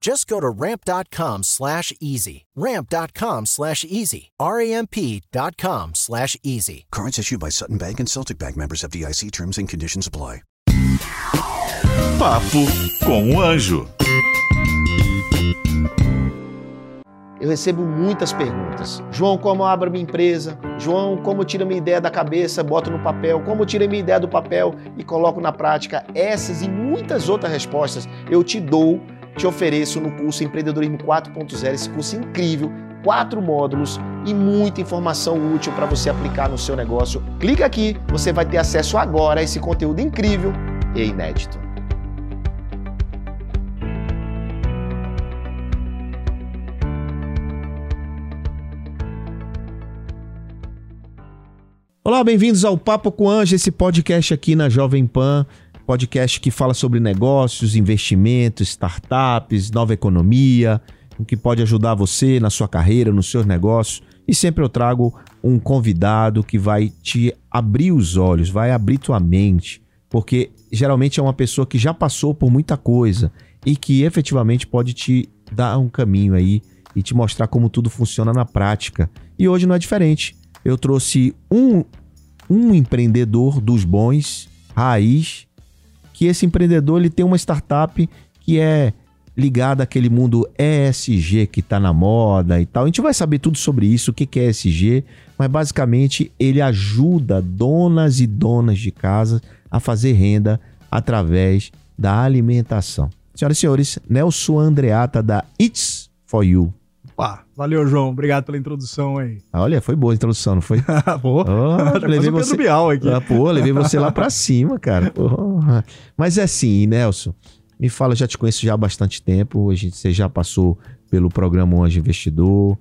Just go to ramp.com slash easy. Ramp.com slash easy. R-A-M-P.com slash easy. Cards issued by Sutton Bank and Celtic Bank members of DIC terms and conditions apply. Papo com o Anjo. Eu recebo muitas perguntas. João, como eu abro minha empresa? João, como eu tiro minha ideia da cabeça, boto no papel? Como eu tiro minha ideia do papel e coloco na prática? Essas e muitas outras respostas eu te dou, te ofereço no curso Empreendedorismo 4.0, esse curso incrível, quatro módulos e muita informação útil para você aplicar no seu negócio. Clica aqui, você vai ter acesso agora a esse conteúdo incrível e inédito. Olá, bem-vindos ao Papo com Anjo, esse podcast aqui na Jovem Pan, podcast que fala sobre negócios, investimentos, startups, nova economia, o que pode ajudar você na sua carreira, nos seus negócios. E sempre eu trago um convidado que vai te abrir os olhos, vai abrir tua mente, porque geralmente é uma pessoa que já passou por muita coisa e que efetivamente pode te dar um caminho aí e te mostrar como tudo funciona na prática. E hoje não é diferente. Eu trouxe um, um empreendedor dos bons, raiz, que esse empreendedor ele tem uma startup que é ligada àquele mundo ESG que está na moda e tal. A gente vai saber tudo sobre isso, o que é ESG, mas basicamente ele ajuda donas e donas de casa a fazer renda através da alimentação. Senhoras e senhores, Nelson Andreata da It's For You. Opa, valeu, João. Obrigado pela introdução aí. Olha, foi boa a introdução, não foi? pô, Oh, tá levei o você, Pedro Bial aqui. Ah, pô, levei você lá pra cima, cara. Porra. Mas é assim, Nelson, me fala, já te conheço já há bastante tempo, a gente, você já passou pelo programa Anjo Investidor,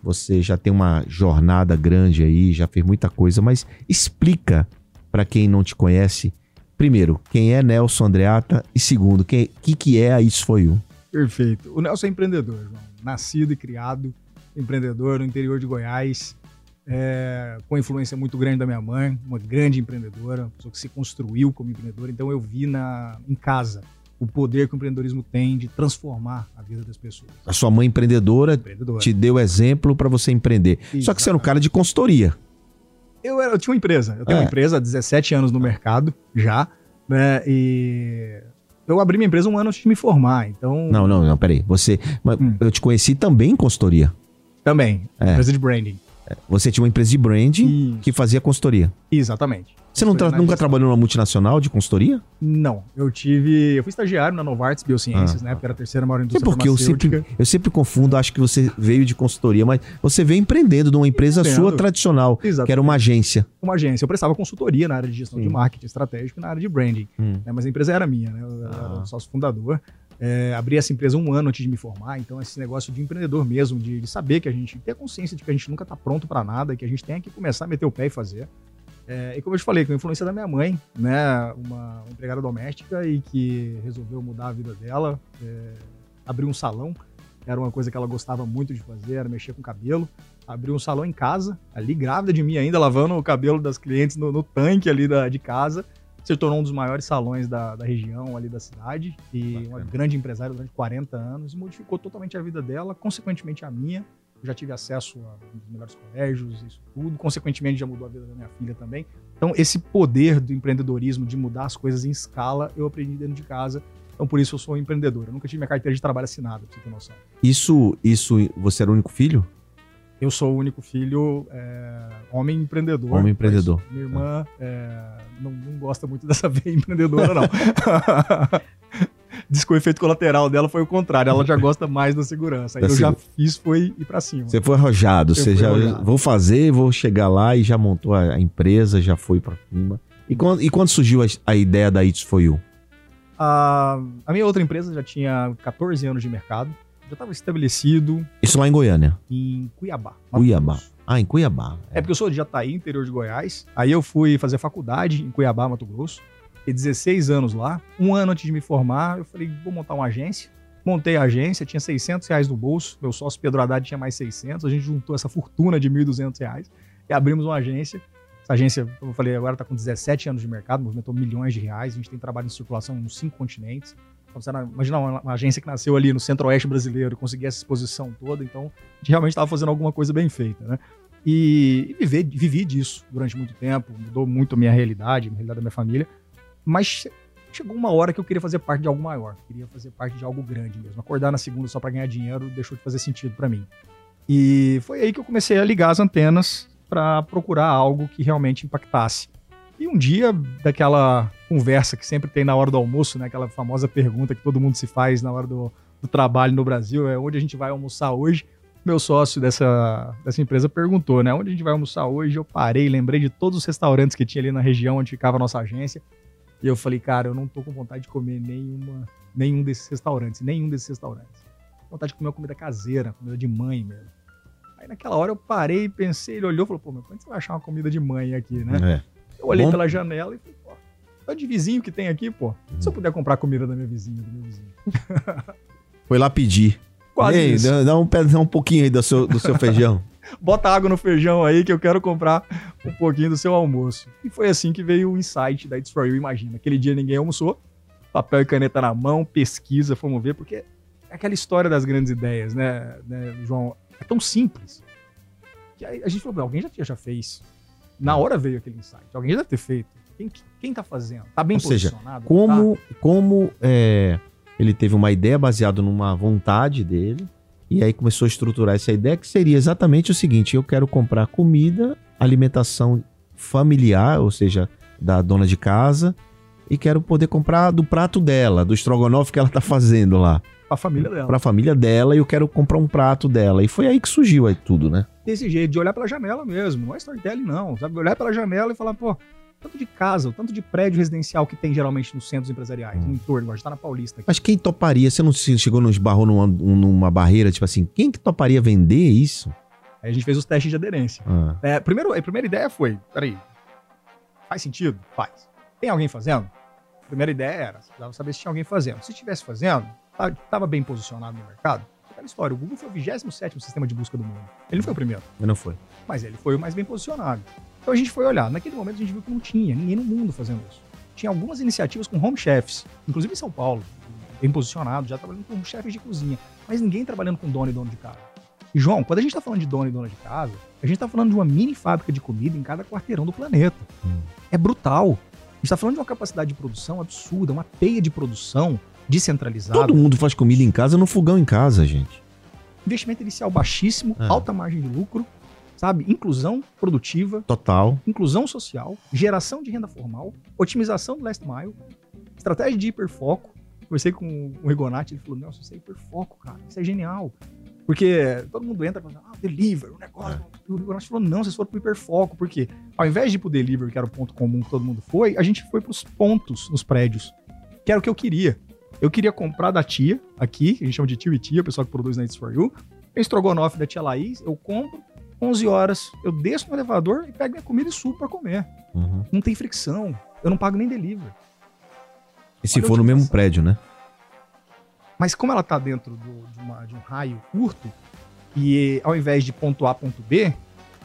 você já tem uma jornada grande aí, já fez muita coisa, mas explica pra quem não te conhece, primeiro, quem é Nelson Andreata e segundo, quem que, que é a Isso Foi You? Perfeito. O Nelson é empreendedor, João. Nascido e criado empreendedor no interior de Goiás, é, com influência muito grande da minha mãe, uma grande empreendedora, uma pessoa que se construiu como empreendedora. Então eu vi na, em casa o poder que o empreendedorismo tem de transformar a vida das pessoas. A sua mãe empreendedora Empreendedora. te deu exemplo pra você empreender. Só que você era um cara de consultoria. Eu, era- eu tinha uma empresa. Eu tenho É. uma empresa há 17 anos no mercado já, né? E eu abri minha empresa um ano antes de me formar. Então, Não, não, não, peraí. Você, Hum. eu te conheci também em consultoria. também, É. empresa de branding. Você tinha uma empresa de branding Isso. que fazia consultoria. Exatamente. Você não tra- nunca gestão. trabalhou numa multinacional de consultoria? Não, eu tive. Eu fui estagiário na Novartis Biociências, Ah. né? Porque era a terceira maior É indústria porque eu sempre, eu sempre confundo, acho que você veio de consultoria, mas você veio empreendendo de uma empresa Empreendo. sua tradicional, Exatamente. que era uma agência. Uma agência. Eu prestava consultoria na área de gestão de marketing estratégico e na área de branding. Hum. né? Mas a empresa era minha, né? Eu era Ah. o sócio fundador. É, abri essa empresa um ano antes de me formar, então esse negócio de empreendedor mesmo, de, de saber que a gente ter consciência de que a gente nunca tá pronto para nada, que a gente tem que começar a meter o pé e fazer. É, e como eu te falei, com a influência da minha mãe, né, uma empregada doméstica e que resolveu mudar a vida dela, é, abriu um salão, era uma coisa que ela gostava muito de fazer, era mexer com cabelo, abriu um salão em casa, ali grávida de mim ainda, lavando o cabelo das clientes no, no tanque ali da, de casa, se tornou um dos maiores salões da, da região ali da cidade e Bacana. uma grande empresária durante 40 anos, modificou totalmente a vida dela, consequentemente a minha. Eu já tive acesso a um dos melhores colégios, isso tudo. Consequentemente, já mudou a vida da minha filha também. Então, esse poder do empreendedorismo, de mudar as coisas em escala, eu aprendi dentro de casa. Então, por isso, eu sou um empreendedor. Eu nunca tive minha carteira de trabalho assinada, pra você ter noção. Isso, isso, você era o único filho? Eu sou o único filho é, homem empreendedor. Homem empreendedor. Minha irmã é, não, não, gosta muito dessa veia empreendedora, não. Diz que o efeito colateral dela foi o contrário. Ela já gosta mais da segurança. Aí eu já fiz, foi ir para cima. Você foi arrojado. Você já arrojado. vou fazer, vou chegar lá e já montou a, a empresa, já foi para cima. E quando, e quando surgiu a, a, ideia da It's For You? A, a minha outra empresa já tinha 14 anos de mercado. Já estava estabelecido. Isso lá em Goiânia? Em Cuiabá. Cuiabá. Ah, em Cuiabá. É. é porque eu sou de Jataí, interior de Goiás. Aí eu fui fazer faculdade em Cuiabá, Mato Grosso. Fiquei 16 anos lá. Um ano antes de me formar, eu falei, vou montar uma agência. Montei a agência, tinha 600 reais no bolso. Meu sócio Pedro Haddad tinha mais 600. A gente juntou essa fortuna de 1.200 reais e abrimos uma agência. Essa agência, como eu falei, agora está com 17 anos de mercado, movimentou milhões de reais. A gente tem trabalho em circulação nos cinco continentes. Imagina uma, agência que nasceu ali no centro-oeste brasileiro e conseguia essa exposição toda. Então, a gente realmente estava fazendo alguma coisa bem feita, né? E, e viver, vivi disso durante muito tempo, mudou muito a minha realidade, a realidade da minha família. Mas chegou uma hora que eu queria fazer parte de algo maior, queria fazer parte de algo grande mesmo. Acordar na segunda só para ganhar dinheiro deixou de fazer sentido para mim. E foi aí que eu comecei a ligar as antenas para procurar algo que realmente impactasse. E um dia, daquela conversa que sempre tem na hora do almoço, né? Aquela famosa pergunta que todo mundo se faz na hora do, do trabalho no Brasil, é onde a gente vai almoçar hoje? Meu sócio dessa, dessa empresa perguntou, né? Onde a gente vai almoçar hoje? Eu parei, lembrei de todos os restaurantes que tinha ali na região onde ficava a nossa agência. E eu falei, cara, eu não tô com vontade de comer nenhuma, nenhum desses restaurantes, nenhum desses restaurantes. Vontade de comer uma comida caseira, comida de mãe mesmo. Aí naquela hora eu parei, pensei, ele olhou e falou, pô, meu, quando você vai achar uma comida de mãe aqui, né? É. Eu olhei Bom... pela janela e falei, é de vizinho que tem aqui, pô. Se eu puder comprar comida da minha vizinha, do meu vizinho. Foi lá pedir. Quase Ei, isso. Dá, dá, um, dá um pouquinho aí do seu, do seu feijão. bota água no feijão aí que eu quero comprar um pouquinho do seu almoço. E foi assim que veio o insight da It's For You, imagina. Aquele dia ninguém almoçou, papel e caneta na mão, pesquisa, fomos ver, porque é aquela história das grandes ideias, né, né João? É tão simples. Que a, gente falou, alguém já, já fez. Na hora veio aquele insight, alguém já deve ter feito. Quem, quem tá fazendo? Tá bem Ou posicionado? Seja, como, tá? como é, ele teve uma ideia baseada numa vontade dele, e aí começou a estruturar essa ideia que seria exatamente o seguinte: eu quero comprar comida, alimentação familiar, ou seja, da dona de casa, e quero poder comprar do prato dela, do estrogonofe que ela tá fazendo lá. Pra família dela. Pra família dela, e eu quero comprar um prato dela. E foi aí que surgiu aí tudo, né? Desse jeito, de olhar pela janela mesmo. Não é storytelling, não. Sabe? Olhar pela janela e falar, pô, tanto de casa, o tanto de prédio residencial que tem geralmente nos centros empresariais, hum. no entorno, a gente tá na Paulista. Aqui. Mas quem toparia? Você não chegou, nos esbarrou numa, numa barreira, tipo assim, quem que toparia vender isso? Aí a gente fez os testes de aderência. Ah. É, primeiro, a primeira ideia foi, peraí, faz sentido? Faz. Tem alguém fazendo? A primeira ideia era, precisava saber se tinha alguém fazendo. Se estivesse fazendo, estava bem posicionado no mercado. Aquela história, o Google foi o 27º sistema de busca do mundo. Ele não foi o primeiro. Ele não foi. Mas ele foi o mais bem posicionado. Então a gente foi olhar. Naquele momento a gente viu que não tinha ninguém no mundo fazendo isso. Tinha algumas iniciativas com home chefs, inclusive em São Paulo, bem posicionado, já trabalhando com chefes de cozinha, mas ninguém trabalhando com dono e dono de casa. E João, quando a gente está falando de dono e dona de casa, a gente está falando de uma mini fábrica de comida em cada quarteirão do planeta. Hum. É brutal. A gente está falando de uma capacidade de produção absurda, uma teia de produção descentralizada. Todo mundo faz comida em casa no fogão em casa, gente. Investimento inicial baixíssimo, é. alta margem de lucro, sabe? Inclusão produtiva. Total. Inclusão social, geração de renda formal, otimização do last mile, estratégia de hiperfoco. Conversei com o Rigonati, ele falou, Nelson, isso é hiperfoco, cara, isso é genial. Porque todo mundo entra e fala, ah, deliver, o negócio. É. O Rigonati falou, não, vocês foram pro hiperfoco, porque ao invés de ir pro deliver, que era o ponto comum que todo mundo foi, a gente foi pros pontos nos prédios, que era o que eu queria. Eu queria comprar da tia, aqui, que a gente chama de tio e tia, o pessoal que produz Nights for You. Estrogonofe da tia Laís, eu compro, 11 horas, eu desço no elevador e pego minha comida e subo para comer. Uhum. Não tem fricção. Eu não pago nem delivery. E se Olha for no mesmo prédio, né? Mas como ela tá dentro do, de, uma, de, um raio curto, e ao invés de ponto A, ponto B,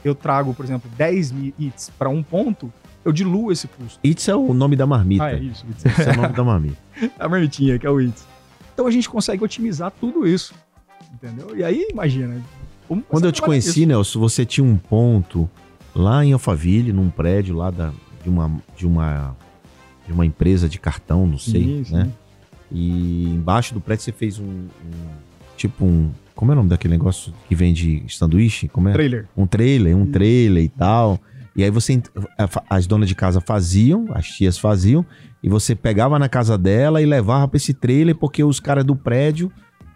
eu trago, por exemplo, 10 its para um ponto, eu diluo esse custo. Its é o nome da marmita. Ah, é isso. Its é o nome da marmita. a marmitinha, que é o its. Então a gente consegue otimizar tudo isso. Entendeu? E aí, imagina, quando eu te conheci, isso. Nelson, você tinha um ponto lá em Alphaville, num prédio lá da, de, uma, de, uma, de uma empresa de cartão, não sei, sim, né? Sim. E embaixo do prédio você fez um, um, tipo um. Como é o nome daquele negócio que vende sanduíche? Como é? Trailer. Um trailer, um trailer e tal. E aí você. As donas de casa faziam, as tias faziam, e você pegava na casa dela e levava pra esse trailer, porque os caras do prédio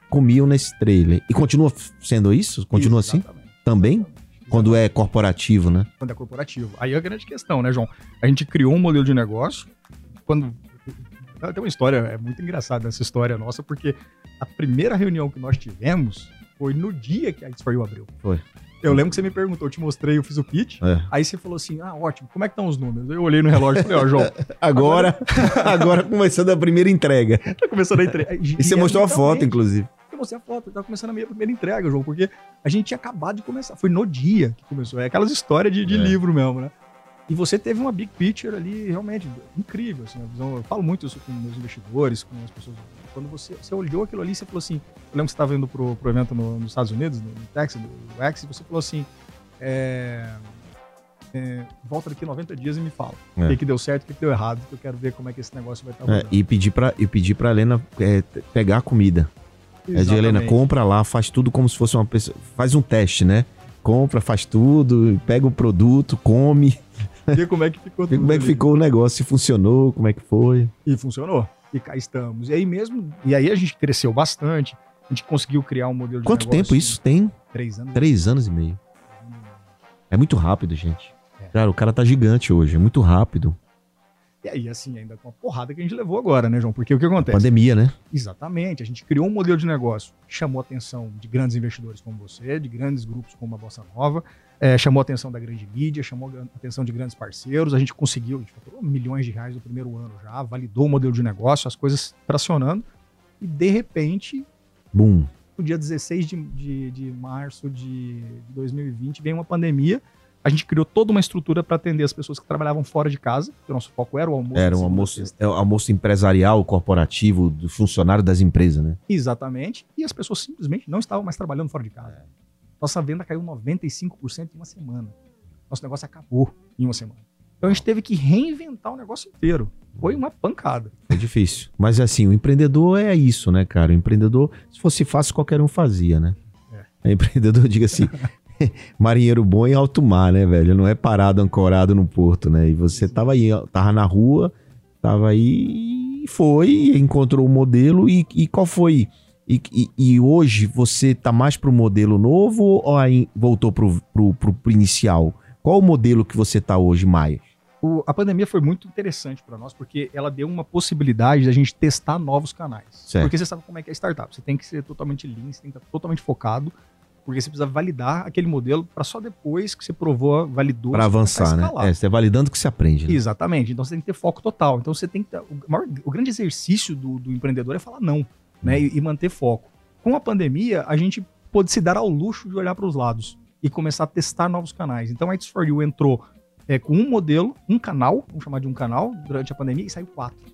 comiam nesse trailer. E continua sendo isso? Continua assim? Também? Quando é corporativo, né? quando é corporativo. Aí é a grande questão, né, João? A gente criou um modelo de negócio. Quando. Tem uma história, é muito engraçada essa história nossa, porque a primeira reunião que nós tivemos foi no dia que a You abriu. Foi. Eu lembro que você me perguntou, eu te mostrei, eu fiz o pitch. É. Aí você falou assim: ah, ótimo, como é que estão os números? Eu olhei no relógio e falei: ó, João, Agora, agora começando a primeira entrega. tá começando a entrega. E você mostrou a foto, inclusive. Eu mostrei a foto, tava começando a minha primeira entrega, João, porque a gente tinha acabado de começar. Foi no dia que começou. É aquelas histórias de, de É. livro mesmo, né? E você teve uma big picture ali realmente incrível. Assim, eu falo muito isso com meus investidores, com as pessoas. Quando você, você olhou aquilo ali, você falou assim. Eu lembro que você estava indo pro, pro evento no- nos Estados Unidos, no, no Texas, no X, e você falou assim. é, é, volta daqui 90 dias e me fala. É. O que, que deu certo, o que, que deu errado, que eu quero ver como é que esse negócio vai estar É, e pedir pra, e pedir pra Helena é, pegar a comida. É de Helena, compra lá, faz tudo como se fosse uma pessoa. Faz um teste, né? Compra, faz tudo, pega o produto, come, Ver como é que ficou vê tudo como é que ali. ficou o negócio, se funcionou, como é que foi. E funcionou. E cá estamos. E aí mesmo, e aí a gente cresceu bastante. A gente conseguiu criar um modelo de Quanto negócio tempo isso tem? em Três anos. Três anos e meio. É muito rápido, gente. É. Cara, o cara tá gigante hoje, é muito rápido. E aí, assim, ainda com a porrada que a gente levou agora, né, João? Porque o que acontece? Pandemia, né? Exatamente. A gente criou um modelo de negócio que chamou a atenção de grandes investidores como você, de grandes grupos como a Bossa Nova, eh, chamou a atenção da grande mídia, chamou a atenção de grandes parceiros. A gente conseguiu, a gente faturou milhões de reais no primeiro ano já, validou o modelo de negócio, as coisas tracionando. E, de repente, Boom. no dia 16 de, de, de março de 2020, veio uma pandemia. A gente criou toda uma estrutura para atender as pessoas que trabalhavam fora de casa, porque o nosso foco era o almoço. Era um segunda a almoço, sexta. é um almoço empresarial, corporativo, do funcionário das empresas, né? Exatamente. E as pessoas simplesmente não estavam mais trabalhando fora de casa. Nossa venda caiu 95% em uma semana. Nosso negócio acabou em uma semana. Então a gente teve que reinventar o negócio inteiro. Foi uma pancada. É difícil. Mas assim, o empreendedor é isso, né, cara? O empreendedor, se fosse fácil, qualquer um fazia, né? É. empreendedor, diga assim, marinheiro bom em alto mar, né, velho? Não é parado, ancorado no porto, né? E você tava aí, tava na rua, tava aí e foi, encontrou o modelo. E, e qual foi? E, e- e hoje você tá mais pro modelo novo ou aí voltou pro, pro, pro, pro inicial? Qual o modelo que você tá hoje mais? O- a pandemia foi muito interessante para nós, porque ela deu uma possibilidade da gente testar novos canais. Certo. Porque você sabe como é que é startup. Você tem que ser totalmente lean, você tem que estar totalmente focado, porque você precisa validar aquele modelo para só depois que você provou, validou. Você avançar, né? É, você é validando que se aprende. Né? Exatamente. Então você tem que ter foco total. Então você tem que ter, o, maior- o grande exercício do, do empreendedor é falar não, né? E, e manter foco. Com a pandemia, a gente pôde se dar ao luxo de olhar para os lados e começar a testar novos canais. Então a It's For You entrou é, com um modelo, um canal, vamos chamar de um canal, durante a pandemia e saiu quatro.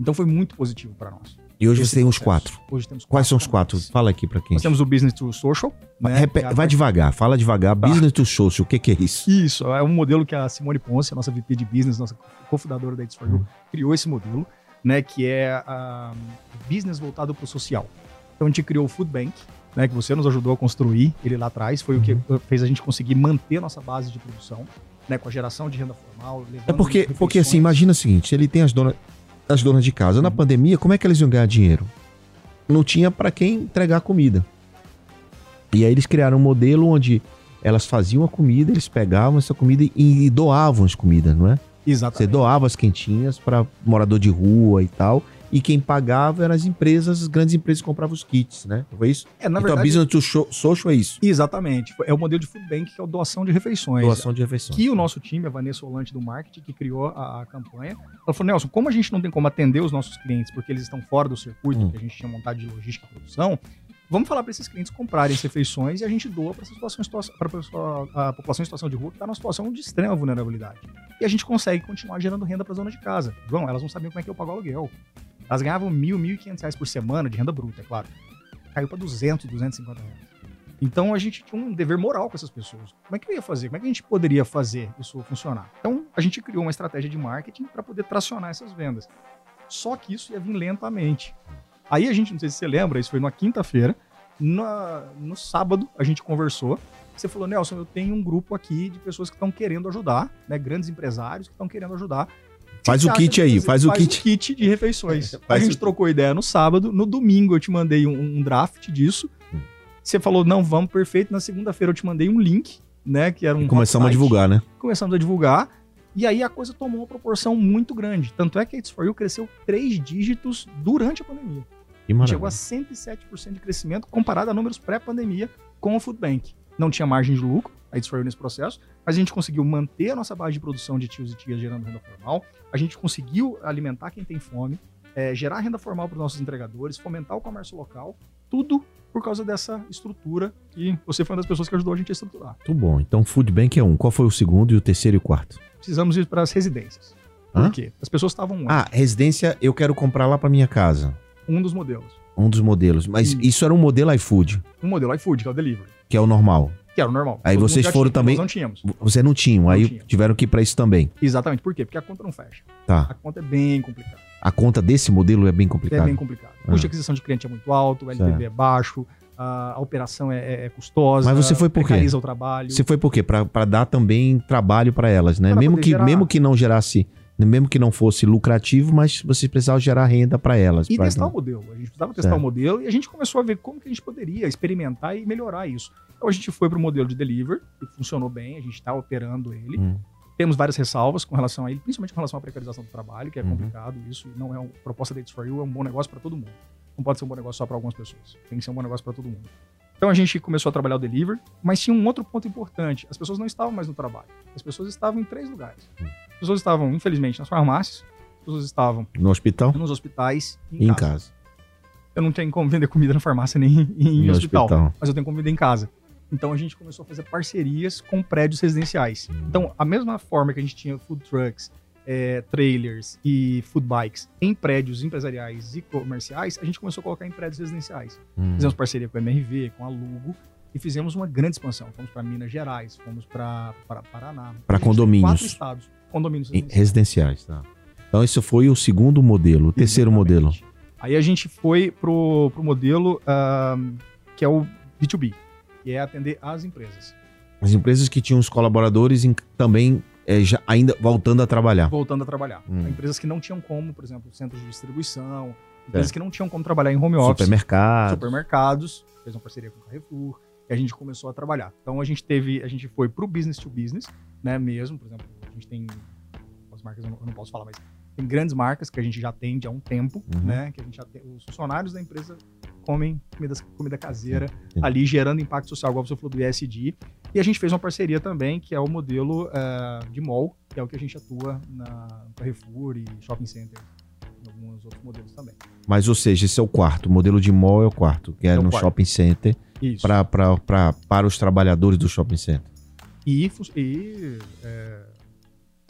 Então foi muito positivo para nós. E hoje você tem os quatro. Hoje temos Quais são os quatro? Fala aqui pra quem. Nós temos o Business to Social. né, Repe- é Vai devagar, fala devagar. Tá. Business to social, o que, que é isso? Isso, é um modelo que a Simone Ponce, a nossa VP de Business, nossa cofundadora da It's For You, criou esse modelo, né, que é a business voltado para o social. Então a gente criou o Food Bank, né, que você nos ajudou a construir ele lá atrás, foi o que fez a gente conseguir manter a nossa base de produção, né, com a geração de renda formal. É porque, porque assim, imagina o seguinte: ele tem as donas, as donas de casa. Na Uhum. pandemia, como é que eles iam ganhar dinheiro? Não tinha pra quem entregar comida. E aí eles criaram um modelo onde elas faziam a comida, eles pegavam essa comida e, e doavam as comidas, não é? Você Exatamente. doava as quentinhas para morador de rua e tal. E quem pagava eram as empresas, as grandes empresas que compravam os kits, né? Foi isso? É, na então a verdade, business to show- social é isso. exatamente. É o modelo de Food Bank, que é a doação de refeições. Doação de refeições. que o nosso time, a Vanessa Olante do marketing, que criou a, a campanha, ela falou, Nelson, como a gente não tem como atender os nossos clientes porque eles estão fora do circuito Hum. que a gente tinha montado de logística e produção, vamos falar para esses clientes comprarem as refeições e a gente doa para a população em situação de rua que está numa situação de extrema vulnerabilidade. E a gente consegue continuar gerando renda para a zona de casa. João, elas não sabiam como é que eu pago o aluguel. Elas ganhavam mil, mil e quinhentos reais por semana de renda bruta, é claro. Caiu para 200, 250 reais. Então a gente tinha um dever moral com essas pessoas. Como é que eu ia fazer? Como é que a gente poderia fazer isso funcionar? Então a gente criou uma estratégia de marketing para poder tracionar essas vendas. Só que isso ia vir lentamente. Aí a gente, não sei se você lembra, isso foi numa quinta-feira, no sábado, a gente conversou. Você falou, Nelson, eu tenho um grupo aqui de pessoas que estão querendo ajudar, né? Grandes empresários que estão querendo ajudar. Faz o kit aí, faz o kit. kit de refeições. A faz gente o- trocou ideia no sábado. No domingo eu te mandei um, um draft disso. Hum. Você falou, não, vamos, perfeito. Na segunda-feira eu te mandei um link, né? Que era um E começamos a divulgar, né? Começamos a divulgar. E aí a coisa tomou uma proporção muito grande. Tanto é que a It's For You cresceu três dígitos durante a pandemia. Chegou a 107% de crescimento comparado a números pré-pandemia com o Food Bank. Não tinha margem de lucro, a You nesse processo, mas a gente conseguiu manter a nossa base de produção de tios e tias gerando renda formal. A gente conseguiu alimentar quem tem fome, eh, gerar renda formal para os nossos entregadores, fomentar o comércio local, tudo por causa dessa estrutura que você foi uma das pessoas que ajudou a gente a estruturar. Muito bom. Então, Food Bank é um. Qual foi o segundo e o terceiro e o quarto? Precisamos ir para as residências. Hã? Por quê? As pessoas estavam? Ah, residência, eu quero comprar lá pra minha casa. Um dos modelos. Um dos modelos. Mas Isso. isso era um modelo iFood, Um modelo iFood, que é o delivery, que é o normal. Que era o normal. Aí Todo vocês foram tinha, também- Nós não tínhamos. Você não tinha, aí tinha. tiveram que ir pra isso também. Exatamente. Por quê? Porque a conta não fecha. A Tá. conta é bem complicada. A conta desse modelo é bem É complicada. bem complicado. O custo de aquisição de cliente é muito alto, o LTV Certo. é baixo, a, a operação é, é- é custosa. Mas você foi por quê? o trabalho. Você foi por quê? Pra, pra dar também trabalho pra elas, né? Pra Mesmo que, gerar- mesmo que não gerasse, mesmo que não fosse lucrativo, mas você precisava gerar renda pra elas. E pra- testar o modelo. A gente precisava testar Certo. o modelo e a gente começou a ver como que a gente poderia experimentar e melhorar isso. Então a gente foi para o modelo de delivery, que funcionou bem, a gente está operando ele. Hum. Temos várias ressalvas com relação a ele, principalmente com relação à precarização do trabalho, que é Uhum. complicado isso, e não é uma proposta da It's For You, é um bom negócio para todo mundo. Não pode ser um bom negócio só para algumas pessoas, tem que ser um bom negócio para todo mundo. Então a gente começou a trabalhar o delivery, mas tinha um outro ponto importante, as pessoas não estavam mais no trabalho, as pessoas estavam em três lugares. Hum. As pessoas estavam, infelizmente, nas farmácias, as pessoas estavam No hospital? nos hospitais e Em em, casa. casa. Eu não tenho como vender comida na farmácia nem em, Em hospital, hospital. mas eu tenho como vender em casa. Então a gente começou a fazer parcerias com prédios residenciais. Então, a mesma forma que a gente tinha food trucks, eh, trailers e food bikes em prédios empresariais e comerciais, a gente começou a colocar em prédios residenciais. Hum. Fizemos parceria com a MRV, com a Lugo e fizemos uma grande expansão. Fomos para Minas Gerais, fomos para Paraná. Pra A gente tem condomínios. Quatro estados. Condomínios residenciais. residenciais, tá. Então esse foi o segundo modelo. O terceiro modelo. Aí a gente foi pro, pro modelo ahm, que é o B2B, que é atender as empresas. As empresas que tinham os colaboradores em- também é, já, ainda voltando a trabalhar. voltando a trabalhar. Hum. Empresas que não tinham como, por exemplo, centros de distribuição, empresas que não tinham como trabalhar em home office, Supermercado. supermercados, fez uma parceria com o Carrefour, e a gente começou a trabalhar. Então a gente teve, a gente foi pro business to business, né, mesmo, por exemplo, a gente tem as marcas eu não, eu não posso falar, mas tem grandes marcas que a gente já atende há um tempo, Uhum. né, que a gente já tem, os funcionários da empresa comem comida, comida caseira, Entendi. ali gerando impacto social, igual você falou do ESG. E a gente fez uma parceria também, que é o modelo eh, de mall, que é o que a gente atua na Carrefour e Shopping Center, em alguns outros modelos também. Mas, ou seja, esse é o quarto. O modelo de mall é o quarto, que é, É no quarto. shopping center, pra, pra, pra, para os trabalhadores do shopping center. E, e, eh,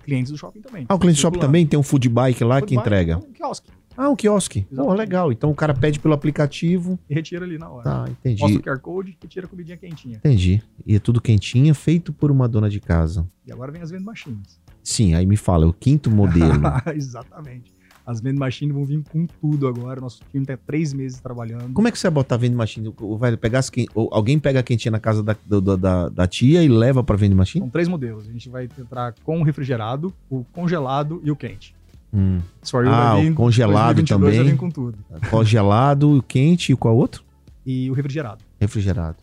clientes do shopping também. Ah, o cliente shopping Circulando. também tem um food bike lá Food que bike, entrega. Um quiosque. Ah, um quiosque. Pô, legal. Então o cara pede pelo aplicativo. E retira ali na hora. Tá, Mostra entendi. o QR Code e tira a comidinha quentinha. Entendi. E é tudo quentinha, feito por uma dona de casa. E agora vem as vending machines. Sim, aí me fala, é o quinto modelo. Exatamente. As vending machines vão vir com tudo agora. Nosso time tem três meses trabalhando. Como é que você vai botar vending machine? Vai pegar as quen- alguém pega a quentinha na casa da, do- da, da tia e leva pra vending machine? São três modelos. A gente vai entrar com o refrigerado, o congelado e o quente. Hum. Ah, o congelado 2022 também. Vem com tudo. Congelado, quente e qual outro? E o refrigerado. Refrigerado.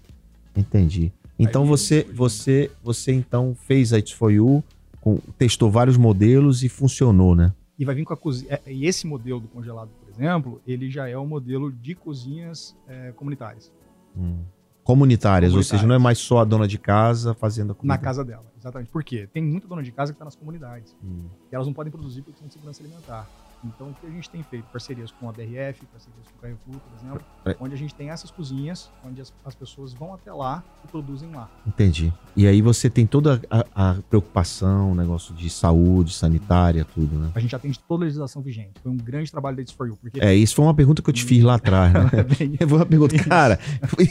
Entendi. Então Aí, você, você, você então fez a It's For You, com- testou vários modelos e funcionou, né? E vai vir com a cozinha. é, E esse modelo do congelado, por exemplo, ele já é o modelo de cozinhas é, comunitárias. Hum. Comunitárias, ou seja, não é mais só a dona de casa fazendo a comida. Na casa dela. Exatamente. Por quê? Tem muita dona de casa que está nas comunidades. Hum. E elas não podem produzir por questão de segurança alimentar. Então, o que a gente tem feito? Parcerias com a BRF, parcerias com o Carrefour, por exemplo, É. onde a gente tem essas cozinhas, onde as, as pessoas vão até lá e produzem lá. Entendi. E aí você tem toda a, a preocupação, negócio de saúde, sanitária, tudo, né? A gente atende toda a legislação vigente. Foi um grande trabalho da It's For You, porque É, isso foi uma pergunta que eu te fiz lá atrás, né? é bem- Eu vou pergunta, Isso. cara,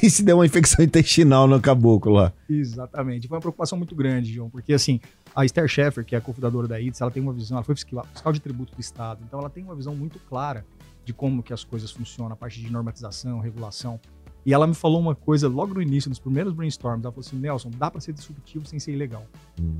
e se der uma infecção intestinal no caboclo lá? Exatamente. Foi uma preocupação muito grande, João, porque assim, a Esther Sheffer, que é a cofundadora da ITS, ela tem uma visão, ela foi fiscal, de tributo do Estado, então ela tem uma visão muito clara de como que as coisas funcionam, a parte de normatização, regulação. E ela me falou uma coisa logo no início, nos primeiros brainstorms. Ela falou assim: Nelson, dá para ser disruptivo sem ser ilegal. Hum.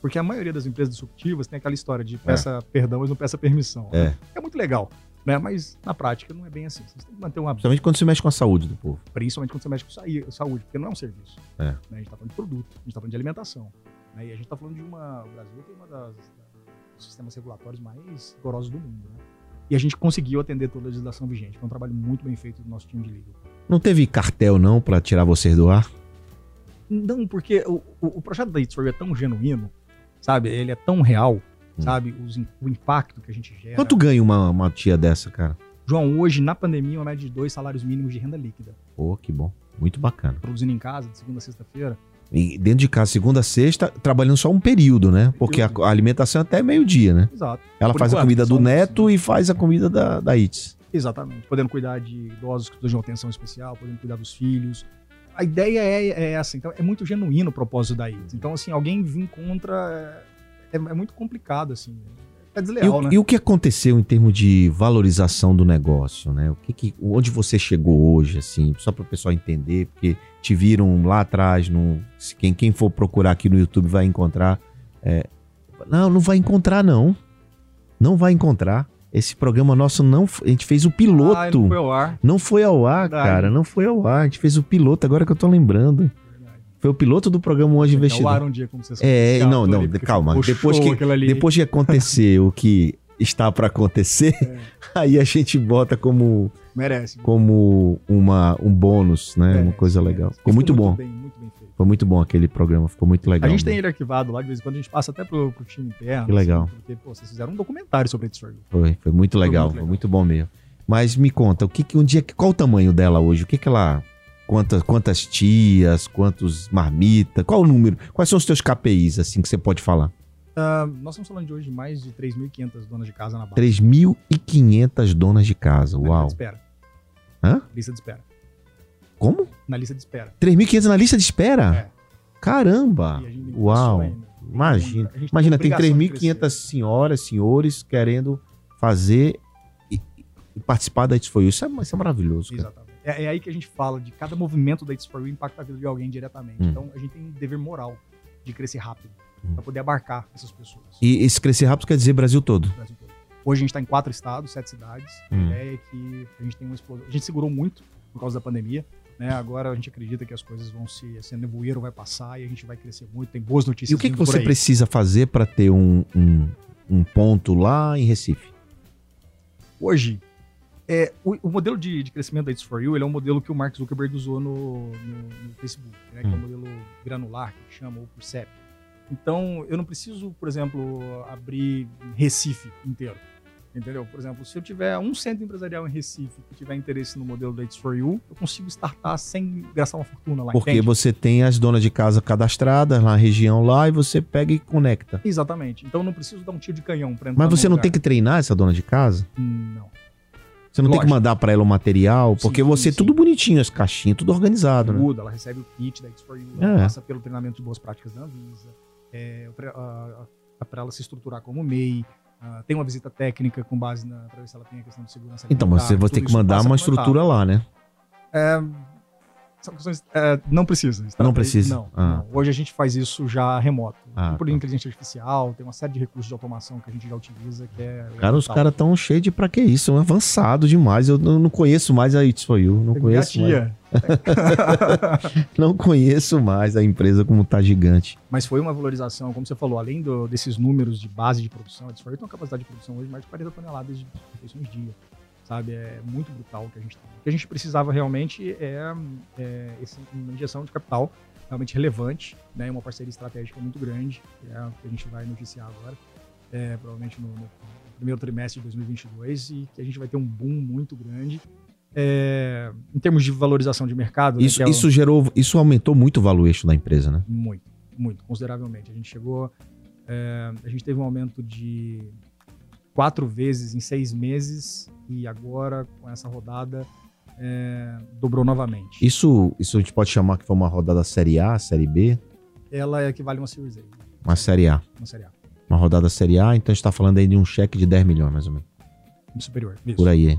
Porque a maioria das empresas disruptivas tem aquela história de peça perdão, mas não peça permissão. É. É muito legal, né? Mas na prática não é bem assim. Você tem que manter uma. Principalmente quando você mexe com a saúde do povo. Principalmente quando você mexe com saí- saúde, porque não é um serviço. É. Né? A gente tá falando de produto, a gente tá falando de alimentação. Né? E a gente tá falando de uma. O Brasil tem uma das, dos sistemas regulatórios mais rigorosos do mundo, né? E a gente conseguiu atender toda a legislação vigente. Foi um trabalho muito bem feito do nosso time de legal. Não teve cartel, não, pra tirar vocês do ar? Não, porque o, o, o projeto da You é tão genuíno, sabe? Ele é tão real, Hum. sabe? Os o impacto que a gente gera. Quanto ganha uma, uma tia dessa, cara? João, hoje, na pandemia, uma média de dois salários mínimos de renda líquida. Pô, que bom. Muito bacana. Produzindo em casa, de segunda a sexta-feira. E dentro de casa, segunda a sexta, trabalhando só um período, né? Porque a, a alimentação é até meio-dia, né? Exato. Ela Por faz a enquanto, comida só do neto e faz a comida da, da Itz. Exatamente. Podendo cuidar de idosos que precisam de uma atenção especial, podendo cuidar dos filhos. A ideia é, é essa. Então, é muito genuíno o propósito da ITS. Então, assim, alguém vir contra é, é muito complicado, assim. É E, desleal, o, né? e o que aconteceu em termos de valorização do negócio, né? O que que, onde você chegou hoje, assim, só para o pessoal entender, porque te viram lá atrás, no, se quem, quem for procurar aqui no YouTube vai encontrar. é, não, não vai encontrar, não. Não vai encontrar. Esse programa nosso não. A gente fez o piloto. Ah, não foi ao ar. Não foi ao ar, Verdade. cara. Não foi ao ar. A gente fez o piloto, agora que eu tô lembrando. Foi o piloto do programa Hoje Investidor. ar um dia, como você É, não, não, ali, calma. Depois que-. Depois de acontecer o que está para acontecer, É. aí a gente bota como, Merece. como uma, um bônus, né? Merece, uma coisa legal. merece. Ficou muito bom. Bem, muito bem feito. Foi muito bom aquele programa, ficou muito legal. A gente tem mesmo. ele arquivado lá, de vez em quando a gente passa até pro, pro time interno. Que legal. assim, porque, pô, vocês fizeram um documentário sobre a You. Foi, foi muito legal, muito foi legal. muito bom mesmo. Mas me conta, o que, que um dia, qual o tamanho dela hoje? O que que ela quantas quantas tias, quantos marmita, qual o número? Quais são os teus KPIs assim que você pode falar? Ah, nós estamos falando de hoje de mais de 3.500 donas de casa na base. 3.500 donas de casa. Na Uau. lista de espera. Hã? Lista de espera. Como? Na lista de espera. 3.500 na lista de espera? É. Caramba. Uau. Imagina. Gente Imagina, tem obrigação de 3.500 crescer. senhoras, senhores querendo fazer e, e participar da It's For You. Isso é, isso é maravilhoso. Cara. Exatamente. É, é aí que a gente fala de cada movimento da It's For You impacta a vida de alguém diretamente. Hum. Então a gente tem um dever moral de crescer rápido Hum. para poder abarcar essas pessoas. E esse crescer rápido quer dizer Brasil todo. Brasil todo. Hoje a gente está em quatro estados, sete cidades. Hum. A ideia é que a gente tem uma explosão. A gente segurou muito por causa da pandemia. Né? Agora a gente acredita que as coisas vão se. Esse nevoeiro vai passar e a gente vai crescer muito. Tem boas notícias. E o que, que você precisa fazer para ter um, um, um ponto lá em Recife? Hoje, é, o, o modelo de, de crescimento da It's For You ele é um modelo que o Mark Zuckerberg usou no, no- no Facebook, né? que é Hum. o modelo granular, que chama, ou por CEP. Então, eu não preciso, por exemplo, abrir Recife inteiro. Entendeu? Por exemplo, se eu tiver um centro empresarial em Recife que tiver interesse no modelo da It's For You, eu consigo startar sem gastar uma fortuna lá. Porque entende? você tem as donas de casa cadastradas na região lá e você pega e conecta. Exatamente. Então, eu não preciso dar um tiro de canhão para entrar Mas você não lugar. tem que treinar essa dona de casa? Hum, Não. Você não tem Lógico. que mandar para ela o material? Porque Sim, você sim. tudo bonitinho, as caixinhas, tudo organizado, né? Tudo, ela recebe o kit da It's For You, ela É. passa pelo treinamento de boas práticas da Anvisa, é, para ela se estruturar como MEI, ah, tem uma visita técnica com base na para ver se ela tem a questão de segurança Então, mas você vai ter que mandar uma estrutura lá, né? É, são questões, é, não precisa. está Não precisa? Não, Ah. não. Hoje a gente faz isso já remoto. Ah, por tá. inteligência artificial, tem uma série de recursos de automação que a gente já utiliza, que é... Cara, os caras tão cheios de pra que isso? São avançados demais. Eu não conheço mais a It's For You. Não Tem conheço, mais, tia. não conheço mais a empresa como tá gigante. Mas foi uma valorização, como você falou, além do- desses números de base de produção, a Discord tem uma capacidade de produção hoje de mais de 40 toneladas de refeições dia. Sabe? É muito brutal o que a gente tem. O que a gente precisava realmente é, é esse- uma injeção de capital realmente relevante, né? Uma parceria estratégica muito grande, que é o que a gente vai noticiar agora, é, provavelmente no, no primeiro trimestre de 2022, e que a gente vai ter um boom muito grande. É, em termos de valorização de mercado, né, Isso, é o- isso gerou, isso aumentou muito o valuation da empresa, né? muito, muito, consideravelmente. A gente chegou. é, a gente teve um aumento de quatro vezes em seis meses e agora, com essa rodada, é, dobrou novamente. Isso, isso a gente pode chamar que foi uma rodada Série A, Série B, Ela equivale a uma Series A, uma Série A. uma Série A. Uma rodada Série A, então a gente tá falando aí de um cheque de 10 milhões, mais ou menos. Superior. Isso. Por aí.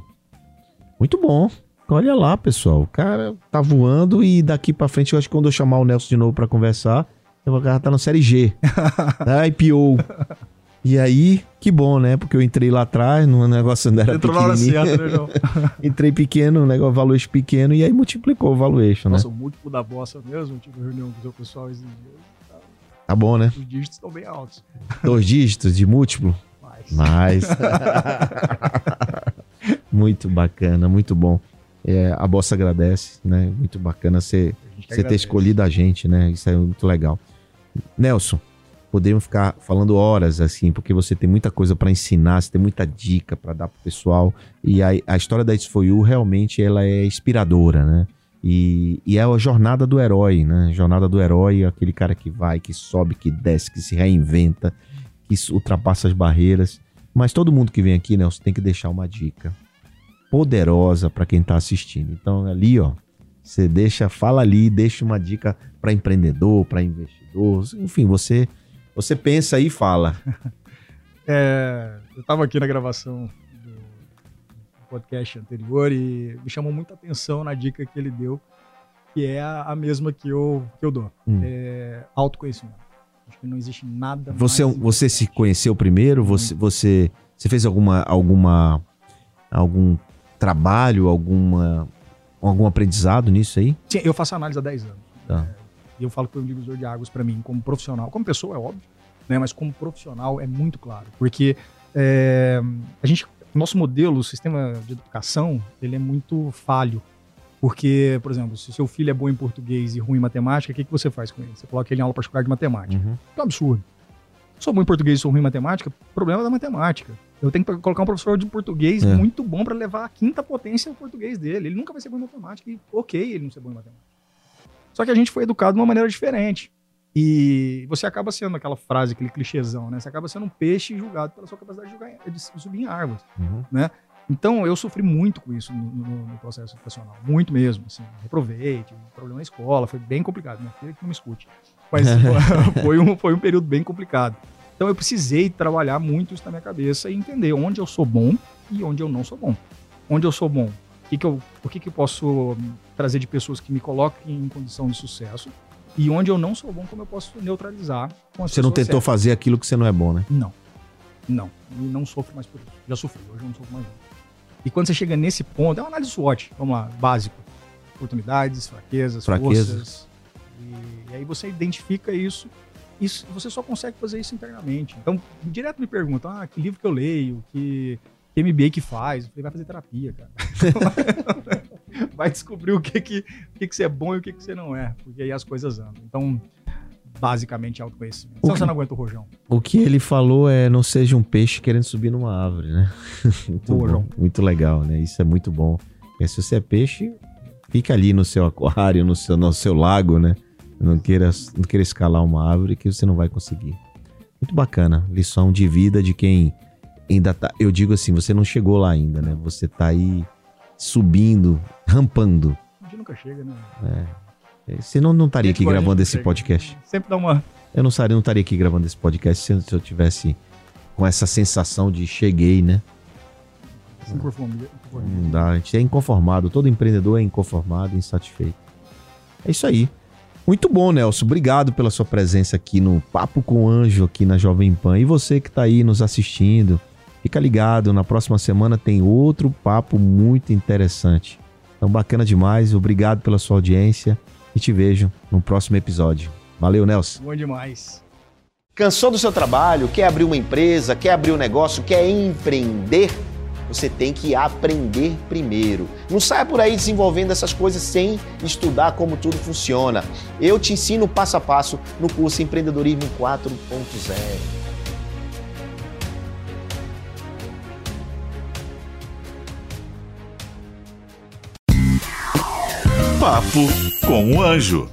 Muito bom. Olha lá, pessoal. O cara tá voando e daqui pra frente, eu acho que quando eu chamar o Nelson de novo pra conversar, o cara tá na série G. da IPO. E aí, que bom, né? Porque eu entrei lá atrás, no negócio ainda era Entrou na hora certa, né, João? Entrei pequeno, negócio valuation pequeno, e aí multiplicou o valuation, né? Nossa, o múltiplo da bossa mesmo, tive reunião com o pessoal esses dias. Tá bom, né? Os dígitos estão bem altos. Dois dígitos de múltiplo. Mas, Mas. muito bacana, muito bom. É, a Bossa agradece, né? Muito bacana você, ter escolhido a gente, né? Isso é muito legal. Nelson, podemos ficar falando horas assim, porque você tem muita coisa para ensinar, você tem muita dica para dar pro pessoal. E a, a história da It's For You realmente ela é inspiradora, né? E, e é a jornada do herói, né? Jornada do herói, aquele cara que vai, que sobe, que desce, que se reinventa, que ultrapassa as barreiras. Mas todo mundo que vem aqui, Nelson, tem que deixar uma dica poderosa para quem tá assistindo. Então ali, ó, você deixa, fala ali, deixa uma dica para empreendedor, para investidor, enfim, você você pensa e fala. É, eu estava aqui na gravação do podcast anterior e me chamou muita atenção na dica que ele deu, que é a, a mesma que eu, que eu dou. Hum. É autoconhecimento. Acho que não existe nada Você mais você se conheceu primeiro? Você você você fez alguma alguma algum trabalho, alguma algum aprendizado nisso aí? Sim, eu faço análise há 10 anos. Tá. E eu falo que foi um divisor de águas para mim, como profissional. Como pessoa, é óbvio, né? Mas como profissional é muito claro. Porque é, a gente, nosso modelo, o sistema de educação, ele é muito falho. Porque, por exemplo, se seu filho é bom em português e ruim em matemática, o que, que você faz com ele? Você coloca ele em aula particular de matemática. Uhum. É um absurdo. Sou bom em português e sou ruim em matemática, problema é da matemática. Eu tenho que colocar um professor de português É. muito bom para levar a quinta potência do português dele. Ele nunca vai ser bom em matemática e ok ele não ser bom em matemática. Só que a gente foi educado de uma maneira diferente. E você acaba sendo aquela frase, aquele clichêzão, né? Você acaba sendo um peixe julgado pela sua capacidade de, jogar- de subir em árvores. Uhum. Então, eu sofri muito com isso no, no- no processo educacional. Muito mesmo. Assim, reprovei, tive problema na escola, foi bem complicado. Minha filha que não me escute. Mas foi, um, foi um período bem complicado. Então, eu precisei trabalhar muito isso na minha cabeça e entender onde eu sou bom e onde eu não sou bom. Onde eu sou bom, que, que, eu, o que, que eu posso trazer de pessoas que me coloquem em condição de sucesso e onde eu não sou bom, como eu posso neutralizar com as Você não tentou certas. fazer aquilo que você não é bom, né? Não. Não. E não sofro mais por isso. Já sofri, hoje eu não sofro mais não. E quando você chega nesse ponto, é uma análise SWOT, vamos lá, básico. Oportunidades, fraquezas, Fraquezas. forças. E, e aí você identifica isso. Isso, você só consegue fazer isso internamente. Então, direto me perguntam, ah, que livro que eu leio, que, que MBA que faz. Eu falei, vai fazer terapia, cara. vai descobrir o que que, o que que você é bom e o que que você não é. Porque aí as coisas andam. Então, basicamente, é autoconhecimento. Senão que- você não aguenta o rojão. O que ele falou é não seja um peixe querendo subir numa árvore, né? muito bom, muito legal, né? Isso é muito bom. Porque se você é peixe, fica ali no seu aquário, no seu, no seu lago, né? Não queira, não queira escalar uma árvore que você não vai conseguir. Muito bacana. Lição de vida de quem ainda tá. Eu digo assim, você não chegou lá ainda, né? Você tá aí subindo, rampando. A gente nunca chega, né? É, Senão não estaria aqui gravando esse chega. podcast. Sempre dá uma. Eu não, estaria, não estaria aqui gravando esse podcast se eu, se eu tivesse com essa sensação de cheguei, né? Inconformidade. Não dá, a gente é inconformado. Todo empreendedor é inconformado, insatisfeito. É isso aí. Muito bom, Nelson. Obrigado pela sua presença aqui no Papo com o Anjo, aqui na Jovem Pan. E você que está aí nos assistindo, fica ligado. Na próxima semana tem outro papo muito interessante. Então, bacana demais. Obrigado pela sua audiência e te vejo no próximo episódio. Valeu, Nelson. Bom demais. Cansou do seu trabalho? Quer abrir uma empresa? Quer abrir um negócio? Quer empreender? Você tem que aprender primeiro. Não saia por aí desenvolvendo essas coisas sem estudar como tudo funciona. Eu te ensino passo a passo no curso Empreendedorismo 4.0. Papo com o Anjo.